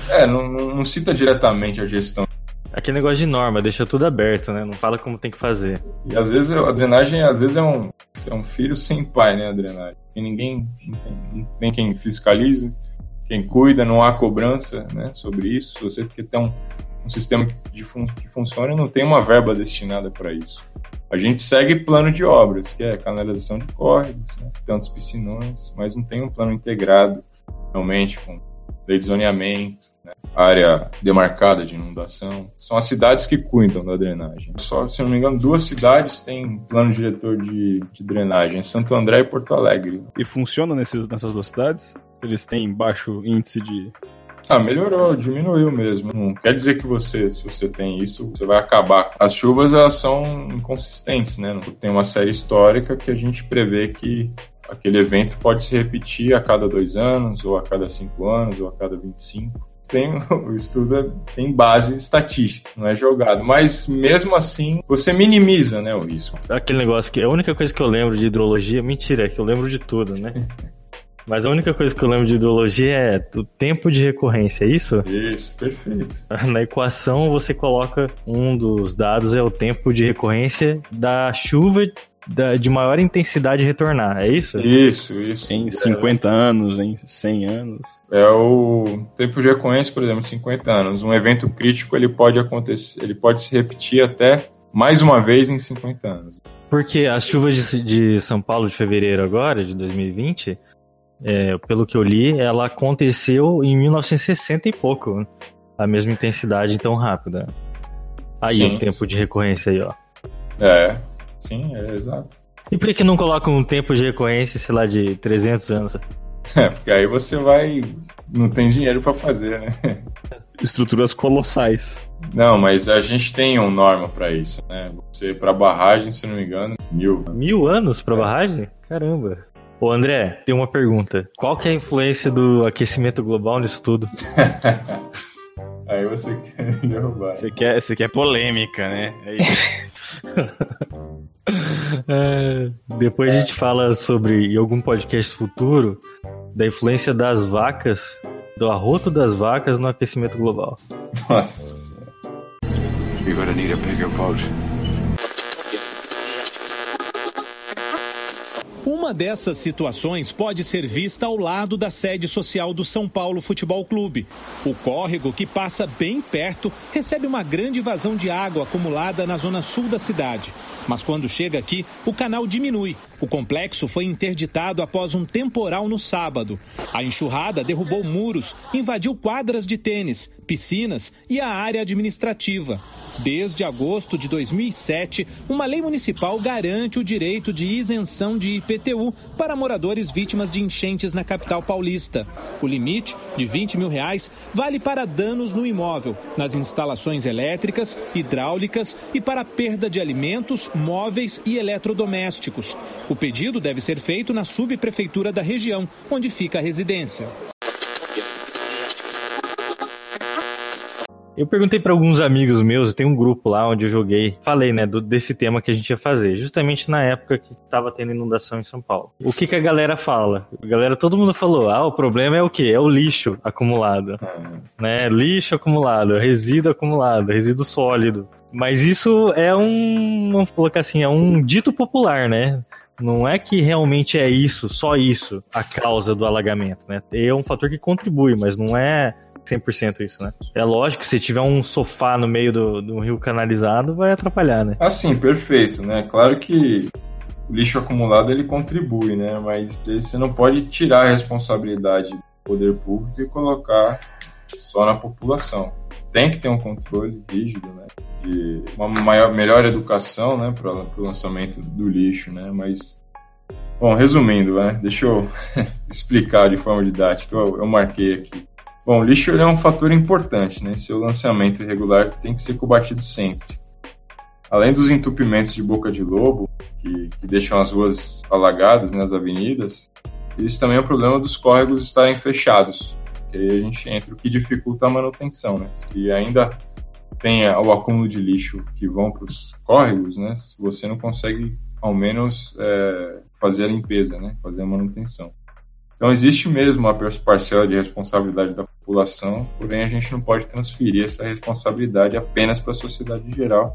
Speaker 3: É, não, não cita diretamente a gestão
Speaker 1: Aquele negócio de norma, deixa tudo aberto, né? Não fala como tem que fazer.
Speaker 3: E às vezes a drenagem às vezes é um, é um filho sem pai, né? A drenagem. E ninguém não tem, não tem quem fiscalize, quem cuida, não há cobrança né, sobre isso. Se você quer ter um, um sistema que, fun que funcione, não tem uma verba destinada para isso. A gente segue plano de obras, que é canalização de córregos, né, tantos piscinões, mas não tem um plano integrado realmente com lei de zoneamento, né? área demarcada de inundação. São as cidades que cuidam da drenagem. Só, se não me engano, duas cidades têm plano diretor de, de drenagem, Santo André e Porto Alegre.
Speaker 2: E funciona nesses, nessas duas cidades? Eles têm baixo índice de
Speaker 3: ah, melhorou, diminuiu mesmo. Não quer dizer que você, se você tem isso, você vai acabar. As chuvas, elas são inconsistentes, né? Tem uma série histórica que a gente prevê que aquele evento pode se repetir a cada dois anos, ou a cada cinco anos, ou a cada 25 tem [LAUGHS] o estudo é, tem base estatística, não é jogado. Mas mesmo assim, você minimiza, né, o risco.
Speaker 1: Aquele negócio que a única coisa que eu lembro de hidrologia, mentira, é que eu lembro de tudo, né? [LAUGHS] Mas a única coisa que eu lembro de hidrologia é o tempo de recorrência, é isso?
Speaker 3: Isso, perfeito. [LAUGHS]
Speaker 1: Na equação você coloca um dos dados é o tempo de recorrência da chuva da, de maior intensidade retornar, é isso?
Speaker 3: Isso, isso.
Speaker 2: Em 50 é. anos, em 100 anos.
Speaker 3: É o tempo de recorrência, por exemplo, 50 anos. Um evento crítico ele pode acontecer, ele pode se repetir até mais uma vez em 50 anos.
Speaker 1: Porque as chuvas de, de São Paulo de fevereiro agora, de 2020, é, pelo que eu li, ela aconteceu em 1960 e pouco. Né? A mesma intensidade tão rápida. Aí Sim. o tempo de recorrência aí, ó.
Speaker 3: É, Sim, é exato.
Speaker 1: E por que não coloca um tempo de recorrência, sei lá, de 300 anos? [LAUGHS]
Speaker 3: É, porque aí você vai. Não tem dinheiro para fazer, né? [LAUGHS]
Speaker 2: Estruturas colossais.
Speaker 3: Não, mas a gente tem uma norma para isso, né? Você, para barragem, se não me engano, mil.
Speaker 1: Mil anos para é. barragem? Caramba. Ô André, tem uma pergunta. Qual que é a influência do aquecimento global nisso tudo? [LAUGHS]
Speaker 3: Aí você quer derrubar.
Speaker 2: Você quer, você quer polêmica, né? É isso. [LAUGHS]
Speaker 1: é, depois a gente fala sobre, em algum podcast futuro, da influência das vacas, do arroto das vacas no aquecimento global.
Speaker 3: Nossa senhora. You're gonna need a bigger boat.
Speaker 5: Uma dessas situações pode ser vista ao lado da sede social do São Paulo Futebol Clube. O córrego, que passa bem perto, recebe uma grande vazão de água acumulada na zona sul da cidade. Mas quando chega aqui, o canal diminui. O complexo foi interditado após um temporal no sábado. A enxurrada derrubou muros, invadiu quadras de tênis, piscinas e a área administrativa. Desde agosto de 2007, uma lei municipal garante o direito de isenção de IPTU Para moradores vítimas de enchentes na capital paulista. O limite, de 20 mil reais, vale para danos no imóvel, nas instalações elétricas, hidráulicas e para perda de alimentos, móveis e eletrodomésticos. O pedido deve ser feito na subprefeitura da região, onde fica a residência.
Speaker 1: Eu perguntei para alguns amigos meus, tem um grupo lá onde eu joguei, falei, né, do, desse tema que a gente ia fazer, justamente na época que estava tendo inundação em São Paulo. O que que a galera fala? A galera, todo mundo falou, ah, o problema é o quê? É o lixo acumulado, né? Lixo acumulado, resíduo acumulado, resíduo sólido. Mas isso é um, vamos colocar assim, é um dito popular, né? Não é que realmente é isso, só isso, a causa do alagamento, né? É um fator que contribui, mas não é 100% isso, né? É lógico que se tiver um sofá no meio do, do rio canalizado, vai atrapalhar, né?
Speaker 3: Assim, perfeito, né? Claro que o lixo acumulado ele contribui, né? Mas você não pode tirar a responsabilidade do poder público e colocar só na população. Tem que ter um controle rígido, né? De uma maior, melhor educação, né? Para o lançamento do lixo, né? Mas, bom, resumindo, né? Deixa eu [LAUGHS] explicar de forma didática. Eu, eu marquei aqui. Bom, o lixo é um fator importante, né? Seu lançamento irregular tem que ser combatido sempre. Além dos entupimentos de boca de lobo, que, que deixam as ruas alagadas, né, as avenidas, existe também o problema dos córregos estarem fechados. Que aí a gente entra o que dificulta a manutenção, né? Se ainda tem o acúmulo de lixo que vão para os córregos, né? Você não consegue, ao menos, é, fazer a limpeza, né? Fazer a manutenção. Então existe mesmo uma parcela de responsabilidade da população, porém a gente não pode transferir essa responsabilidade apenas para a sociedade em geral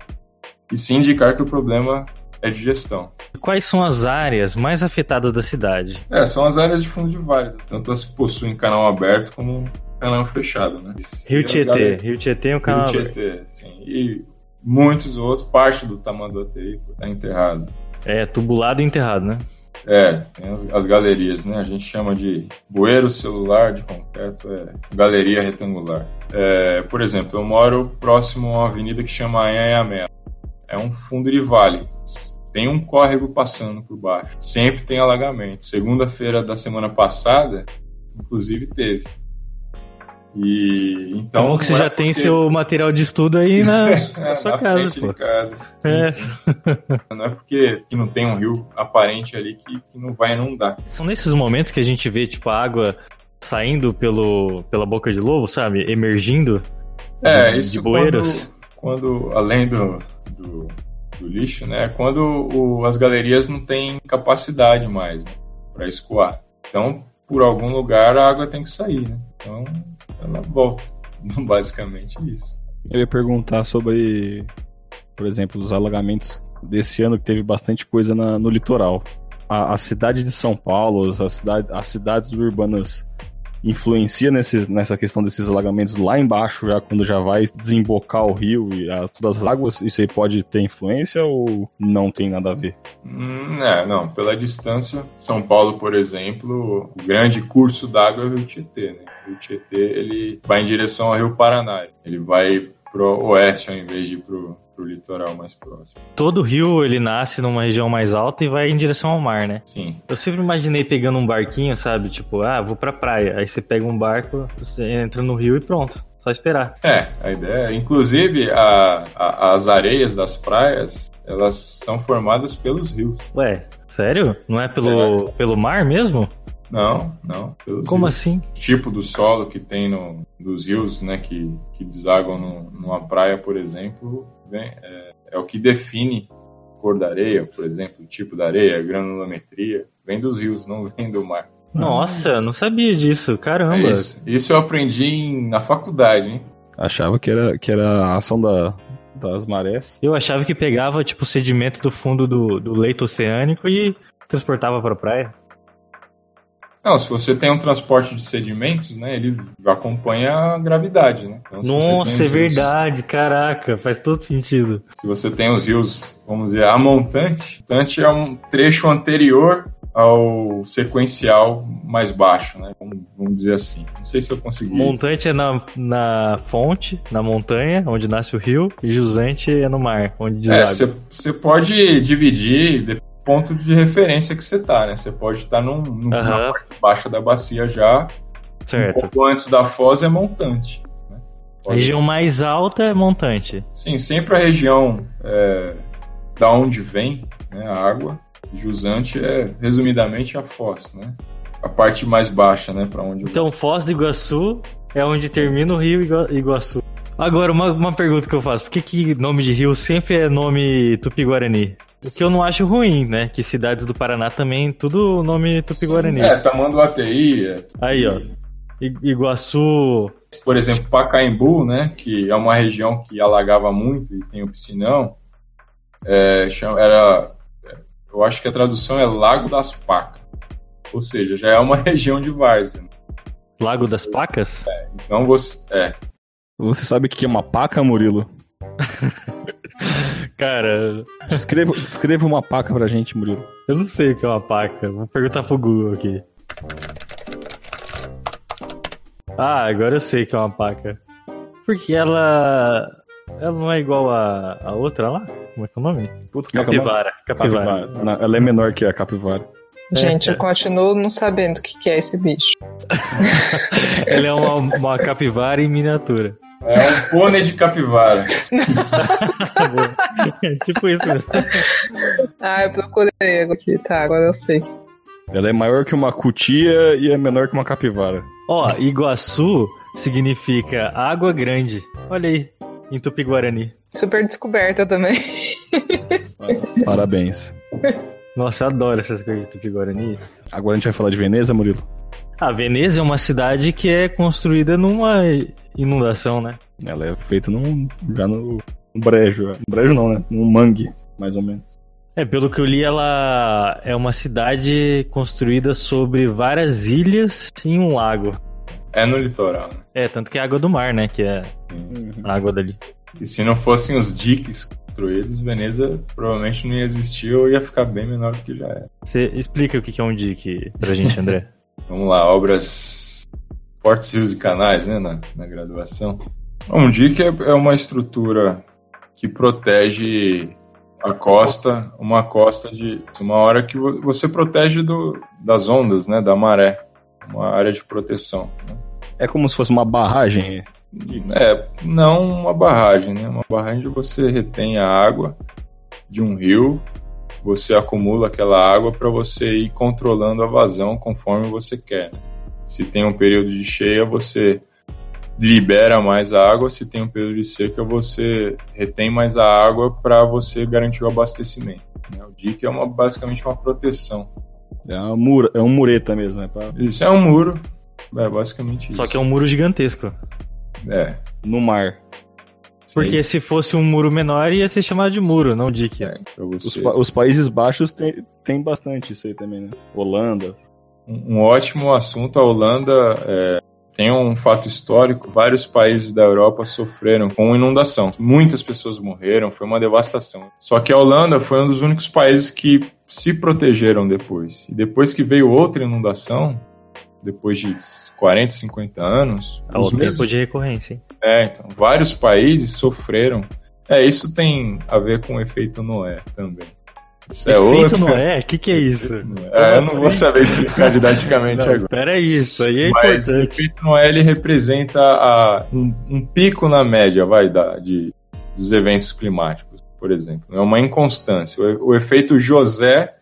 Speaker 3: e sim indicar que o problema é de gestão.
Speaker 1: Quais são as áreas mais afetadas da cidade?
Speaker 3: É, são as áreas de fundo de vale, tanto as que possuem canal aberto como canal fechado, né?
Speaker 1: Rio Tietê, Rio Tietê é um canal
Speaker 3: Rio Tietê, sim. E muitos outros, parte do Tamanduateí está enterrado.
Speaker 1: É, tubulado e enterrado, né?
Speaker 3: É, tem as, as, galerias, né? A gente chama de bueiro celular de concreto, é galeria retangular. É, por exemplo, eu moro próximo a uma avenida que chama Anhanhamé. É um fundo de vale. Tem um córrego passando por baixo. Sempre tem alagamento. Segunda-feira da semana passada, inclusive, teve. E então.
Speaker 1: Que você é já porque... tem seu material de estudo aí na, [LAUGHS] na sua
Speaker 3: na
Speaker 1: casa, pô.
Speaker 3: Casa. Sim, é. sim. Não é porque que não tem um rio aparente ali que, que, não vai inundar.
Speaker 1: São nesses momentos que a gente vê, tipo, a água saindo pelo, pela boca de lobo, sabe? Emergindo
Speaker 3: é,
Speaker 1: de,
Speaker 3: isso
Speaker 1: de bueiros.
Speaker 3: Quando, quando além do, do, do, lixo, né? Quando o, as galerias não têm capacidade mais né, para escoar. Então, por algum lugar a água tem que sair, né? Então ela volta. [LAUGHS] Basicamente isso.
Speaker 2: Eu ia perguntar sobre, por exemplo, os alagamentos desse ano que teve bastante coisa na, no litoral. A, a, cidade de São Paulo, as, cidade, as cidades urbanas influencia nesse, nessa questão desses alagamentos lá embaixo, já quando já vai desembocar o rio e a, todas as águas, isso aí pode ter influência ou não tem nada a ver?
Speaker 3: Hum, é, não, pela distância, São Paulo, por exemplo, o grande curso d'água é o Tietê, né? O Tietê, ele vai em direção ao Rio Paraná, ele vai pro oeste ao invés de ir pro, pro litoral mais próximo.
Speaker 1: Todo rio ele nasce numa região mais alta e vai em direção ao mar, né?
Speaker 3: Sim.
Speaker 1: Eu sempre imaginei pegando um barquinho, sabe? Tipo, ah, vou pra praia. Aí você pega um barco, você entra no rio e pronto. Só esperar.
Speaker 3: É, a ideia. Inclusive, a, a, as areias das praias, elas são formadas pelos rios.
Speaker 1: Ué, sério? Não é pelo, pelo mar mesmo?
Speaker 3: Não, não.
Speaker 1: Como
Speaker 3: rios.
Speaker 1: assim?
Speaker 3: O tipo do solo que tem no, dos rios, né, que, que desaguam no, numa praia, por exemplo, vem, é, é, o que define a cor da areia, por exemplo, o tipo da areia, a granulometria, vem dos rios, não [LAUGHS] vem do mar.
Speaker 1: Nossa, não sabia disso, caramba. É
Speaker 3: isso. isso eu aprendi em, na faculdade, hein?
Speaker 2: Achava que era, que era a ação da, das marés.
Speaker 1: Eu achava que pegava, tipo, sedimento do fundo do, do leito oceânico e transportava para a praia.
Speaker 3: Não, se você tem um transporte de sedimentos, né, ele acompanha a gravidade, né?
Speaker 1: Então, Nossa, é rios, verdade, caraca, faz todo sentido.
Speaker 3: Se você tem os rios, vamos dizer, a montante, montante é um trecho anterior ao sequencial mais baixo, né? Vamos, vamos, dizer assim. Não sei se eu consegui.
Speaker 1: Montante é na, na fonte, na montanha, onde nasce o rio, e jusante é no mar, onde
Speaker 3: deságua. É, você pode dividir ponto de referência que você tá, né? Você pode estar num, num, na
Speaker 1: Aham.
Speaker 3: parte baixa da bacia já, um
Speaker 1: Certo.
Speaker 3: pouco antes da foz é montante. né?
Speaker 1: A região mais alta é montante.
Speaker 3: Sim, sempre a região é, da onde vem né, a água, jusante é, resumidamente, a foz, né? A parte mais baixa, né, para onde
Speaker 1: Então, Foz do Iguaçu é onde termina o rio Igua- Iguaçu. Agora, uma, uma pergunta que eu faço: por que, que nome de rio sempre é nome tupi-guarani? O que eu não acho ruim, né? Que cidades do Paraná também, tudo nome tupi-guarani.
Speaker 3: É, Tamanduateí, é,
Speaker 1: Aí, ó. I- Iguaçu.
Speaker 3: por exemplo, Pacaembu, né, que é uma região que alagava muito e tem o piscinão, é, chama- era, eu acho que a tradução é Lago das Pacas, ou seja, já é uma [LAUGHS] região de várzea.
Speaker 1: Lago das Pacas?
Speaker 3: Então você, é,
Speaker 2: Você sabe o que é uma paca, Murilo? [LAUGHS]
Speaker 1: Cara,
Speaker 2: Descreva, descreva uma paca pra gente, Murilo.
Speaker 1: eu não sei o que é uma paca. Vou perguntar pro Google aqui. Ah, agora eu sei o que é uma paca. Porque ela. Ela não é igual a, a outra lá? Como é que é o nome?
Speaker 2: Puta, é é?
Speaker 1: Capivara. Capivara.
Speaker 2: Capivara. Não, ela é menor que a capivara.
Speaker 4: Gente,
Speaker 1: É.
Speaker 4: eu continuo não sabendo o que que é esse bicho. [LAUGHS]
Speaker 1: Ela é uma, uma capivara em miniatura.
Speaker 3: É um pônei de capivara.
Speaker 1: É [LAUGHS] tipo isso mesmo.
Speaker 4: Ah, eu procurei aqui, tá, agora eu sei.
Speaker 2: Ela é maior que uma cutia e é menor que uma capivara.
Speaker 1: Ó, Iguaçu significa água grande. Olha aí, em Tupi-Guarani.
Speaker 4: Super descoberta também.
Speaker 2: Parabéns.
Speaker 1: Nossa, eu adoro essas coisas de Tupi-Guarani.
Speaker 2: Agora a gente vai falar de Veneza, Murilo?
Speaker 1: A Veneza é uma cidade que é construída numa inundação, né?
Speaker 2: Ela é feita num, já no, no brejo. No brejo não, né? Num mangue, mais ou menos.
Speaker 1: É, pelo que eu li, ela é uma cidade construída sobre várias ilhas em um lago.
Speaker 3: É no litoral. Né?
Speaker 1: É, tanto que é água do mar, né? Que é a água dali.
Speaker 3: E se não fossem os diques construídos, Veneza provavelmente não ia existir ou ia ficar bem menor do que já é.
Speaker 1: Você explica o que é um dique pra gente, André. [LAUGHS]
Speaker 3: Vamos lá, obras portos, rios e canais, né, na, na graduação. Um dique é, é uma estrutura que protege a costa, uma costa de uma hora que vo- você protege do, das ondas, né, da maré, uma área de proteção. né.
Speaker 2: É como se fosse uma barragem.
Speaker 3: É, não uma barragem, né? Uma barragem onde você retém a água de um rio, você acumula aquela água para você ir controlando a vazão conforme você quer. né? Se tem um período de cheia, você libera mais água, se tem um período de seca, você retém mais a água para você garantir o abastecimento. né? O dique é uma, basicamente uma proteção.
Speaker 2: É, uma mura, é um mureta mesmo, né? Pra-
Speaker 3: Isso é um muro, é basicamente isso.
Speaker 1: Só que é um muro gigantesco.
Speaker 3: É.
Speaker 2: no mar.
Speaker 1: Porque se fosse um muro menor, ia ser chamado de muro, não dique.
Speaker 3: É,
Speaker 2: Os, pa- os Países Baixos tem, tem bastante isso aí também, né? Holanda.
Speaker 3: Um um ótimo assunto. A Holanda é, tem um fato histórico. Vários países da Europa sofreram com inundação. Muitas pessoas morreram, foi uma devastação. Só que a Holanda foi um dos únicos países que se protegeram depois. E depois que veio outra inundação, depois de 40, 50 anos,
Speaker 1: É o tempo
Speaker 3: mesmos-
Speaker 1: de recorrência, hein?
Speaker 3: é, então, vários países sofreram. É, isso tem a ver com o efeito Noé também. Isso é
Speaker 1: Efeito
Speaker 3: outro.
Speaker 1: Noé? O que, que é [LAUGHS] isso?
Speaker 3: É, eu não vou saber explicar didaticamente [LAUGHS]
Speaker 1: Não,
Speaker 3: agora.
Speaker 1: peraí, isso aí é
Speaker 3: Mas o
Speaker 1: importante.
Speaker 3: efeito Noé ele representa a- um, um pico na média, vai, da, de, dos eventos climáticos, por exemplo. É uma inconstância. O, o efeito José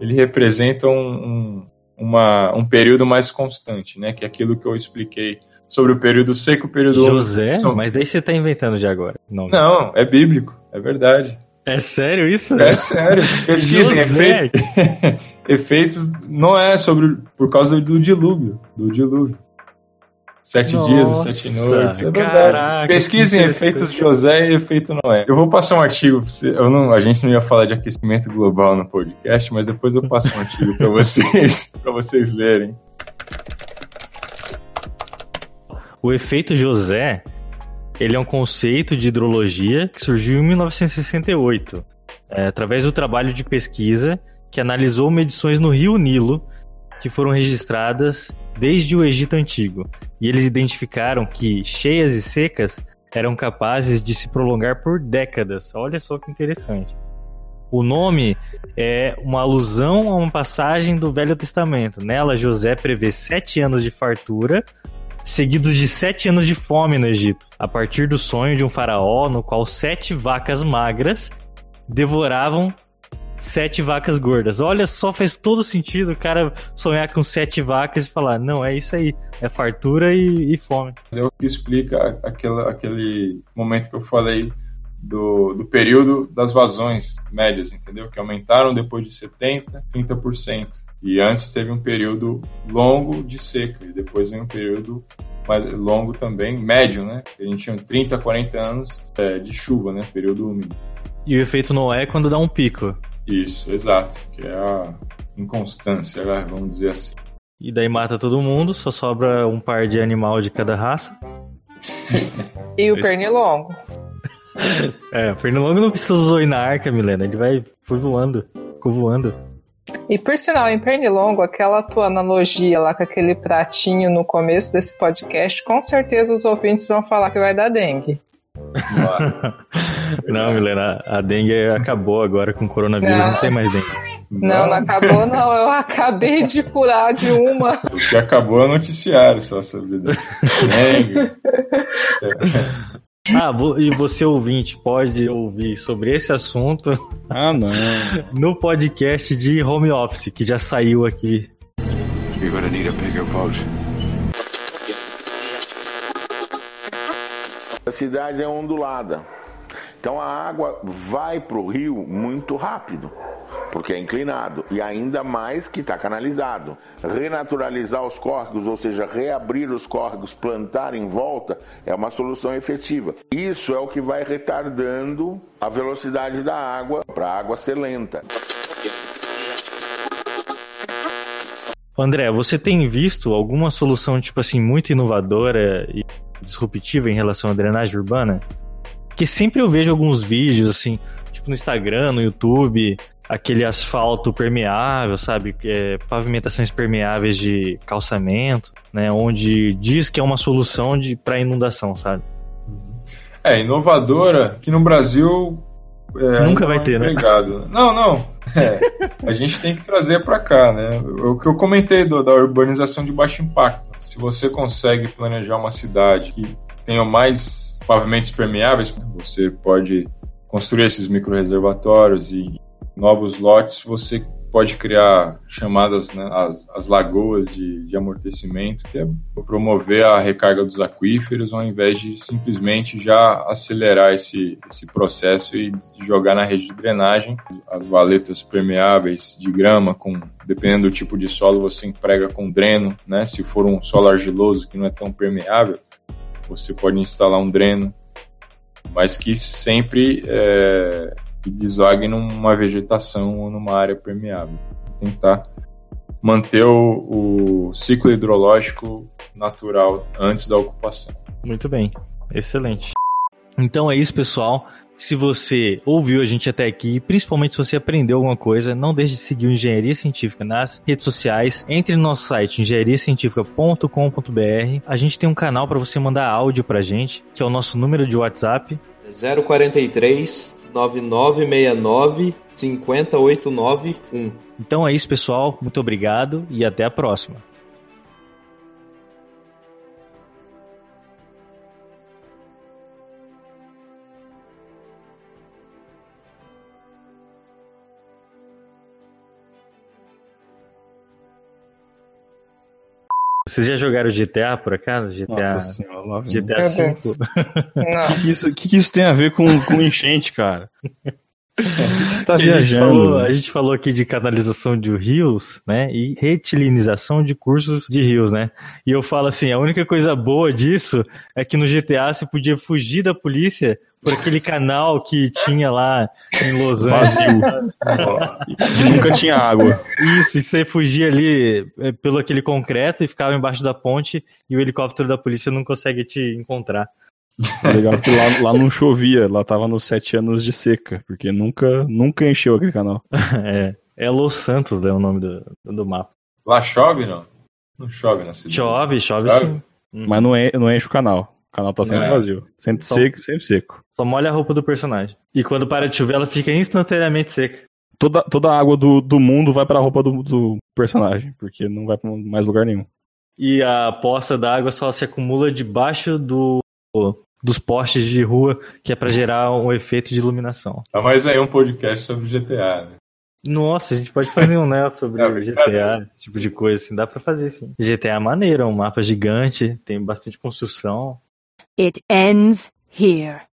Speaker 3: ele representa um, um, uma- um período mais constante, né? Que é aquilo que eu expliquei sobre o período seco e o período.
Speaker 1: José?
Speaker 3: São-
Speaker 1: Mas daí você tá inventando de agora. Não.
Speaker 3: Não, é bíblico, é verdade.
Speaker 1: É sério isso?
Speaker 3: É sério. Pesquisem
Speaker 1: José?
Speaker 3: efeito, [LAUGHS] efeitos não é sobre por causa do dilúvio, do dilúvio. Sete
Speaker 1: Nossa,
Speaker 3: dias e sete noites. É
Speaker 1: caraca,
Speaker 3: Pesquisem efeitos. José e efeito Noé. Eu vou passar um artigo. pra você- Eu não, a gente não ia falar de aquecimento global no podcast, mas depois eu passo um artigo para [LAUGHS] vocês, para vocês lerem.
Speaker 1: O efeito José, ele é um conceito de hidrologia que surgiu em 1968, é, através do trabalho de pesquisa que analisou medições no rio Nilo, que foram registradas desde o Egito Antigo. E eles identificaram que cheias e secas eram capazes de se prolongar por décadas. Olha só que interessante. O nome é uma alusão a uma passagem do Velho Testamento. Nela, José prevê sete anos de fartura, seguidos de sete anos de fome no Egito, a partir do sonho de um faraó no qual sete vacas magras devoravam sete vacas gordas. Olha só, faz todo sentido o cara sonhar com sete vacas e falar: não, é isso aí, é fartura e, e fome.
Speaker 3: É o que explica aquele, aquele momento que eu falei do, do período das vazões médias, entendeu? Que aumentaram depois de 70%, 30%. E antes teve um período longo de seca, e depois vem um período mais longo também, médio, né? A gente tinha 30, 40 anos é, de chuva, né? Período úmido.
Speaker 1: E o efeito Noé é quando dá um pico.
Speaker 3: Isso, exato. Que é a inconstância, né? vamos dizer assim.
Speaker 1: E daí mata todo mundo, só sobra um par de animal de cada raça.
Speaker 4: e o pernilongo. [LAUGHS]
Speaker 1: É, o pernilongo não precisa zoar na arca, Milena. Ele vai foi voando, ficou voando.
Speaker 4: E por sinal, em Pernilongo, aquela tua analogia lá com aquele pratinho no começo desse podcast, com certeza os ouvintes vão falar que vai dar dengue.
Speaker 1: Não, Milena, a dengue acabou agora com o coronavírus, não, não tem mais dengue.
Speaker 4: Não, não acabou, não. Eu acabei de curar de uma.
Speaker 3: O que acabou é o noticiário, só saber. Dengue. [LAUGHS]
Speaker 1: Ah, e você ouvinte pode ouvir sobre esse assunto.
Speaker 2: Ah, não.
Speaker 1: No podcast de home office que já saiu aqui.
Speaker 9: You're gonna need a bigger boat.
Speaker 10: A cidade é ondulada. Então a água vai para o rio muito rápido, porque é inclinado e ainda mais que está canalizado. Renaturalizar os córregos, ou seja, reabrir os córregos, plantar em volta, é uma solução efetiva. Isso é o que vai retardando a velocidade da água para a água ser lenta.
Speaker 1: André, você tem visto alguma solução tipo assim muito inovadora e disruptiva em relação à drenagem urbana? Porque sempre eu vejo alguns vídeos, assim, tipo no Instagram, no YouTube, aquele asfalto permeável, sabe? É, pavimentações permeáveis de calçamento, né? Onde diz que é uma solução para inundação, sabe?
Speaker 3: É, inovadora, que no Brasil.
Speaker 1: É, Nunca vai ter, né?
Speaker 3: Não, não. É, a gente tem que trazer para cá, né? O que eu comentei do, da urbanização de baixo impacto. Se você consegue planejar uma cidade que tenha mais pavimentos permeáveis, você pode construir esses micro-reservatórios e novos lotes você pode criar chamadas né, as, as, lagoas de, de, amortecimento, que é promover a recarga dos aquíferos, ao invés de simplesmente já acelerar esse, esse processo e jogar na rede de drenagem. As valetas permeáveis de grama, com dependendo do tipo de solo, você emprega com dreno, né? Se for um solo argiloso que não é tão permeável, você pode instalar um dreno, mas que sempre é, desague numa vegetação ou numa área permeável. Tentar manter o, o ciclo hidrológico natural antes da ocupação.
Speaker 1: Muito bem, excelente. Então é isso, pessoal. Se você ouviu a gente até aqui, principalmente se você aprendeu alguma coisa, não deixe de seguir o Engenharia Científica nas redes sociais. Entre no nosso site engenhariacientifica.com.br. A gente tem um canal para você mandar áudio pra gente, que é o nosso número de WhatsApp.
Speaker 11: 043 9969 50891.
Speaker 1: Então é isso, pessoal. Muito obrigado e até a próxima. Vocês já jogaram GTA por acaso? GTA, Nossa GTA V?
Speaker 2: O que, isso, que, que isso tem a ver com, com enchente, cara?
Speaker 1: Você tá viajando. A gente, falou, a gente falou aqui de canalização de rios, né? E retilinização de cursos de rios, né? E eu falo assim, a única coisa boa disso é que no GTA você podia fugir da polícia por aquele canal que tinha lá em Los Angeles.
Speaker 2: Vazio. [LAUGHS] que nunca tinha água.
Speaker 1: Isso, e você fugia ali é, pelo aquele concreto e ficava embaixo da ponte e o helicóptero da polícia não consegue te encontrar.
Speaker 2: Legal que lá, lá não chovia, lá tava nos sete anos de seca, porque nunca, nunca encheu aquele canal. [LAUGHS]
Speaker 1: é, é Los Santos, é o nome do, do mapa.
Speaker 3: Lá chove, não? Não chove na cidade.
Speaker 1: Chove, chove, chove? sim.
Speaker 2: Mas não, é, não enche o canal. O canal tá sempre
Speaker 1: É.
Speaker 2: vazio. Sempre
Speaker 1: Só-
Speaker 2: seco, sempre seco.
Speaker 1: Só molha a roupa do personagem. E quando para de chover, ela fica instantaneamente seca.
Speaker 2: Toda, toda a água do, do mundo vai pra roupa do, do personagem, porque não vai pra mais lugar nenhum.
Speaker 1: E a poça d'água só se acumula debaixo do, dos postes de rua, que é pra gerar um efeito de iluminação.
Speaker 3: Tá mais aí um podcast sobre GTA, né?
Speaker 1: Nossa, a gente pode fazer um né, sobre [LAUGHS]
Speaker 3: É,
Speaker 1: GTA, esse tipo de coisa assim, dá pra fazer sim. GTA é maneiro, é um mapa gigante, tem bastante construção.
Speaker 12: It ends here.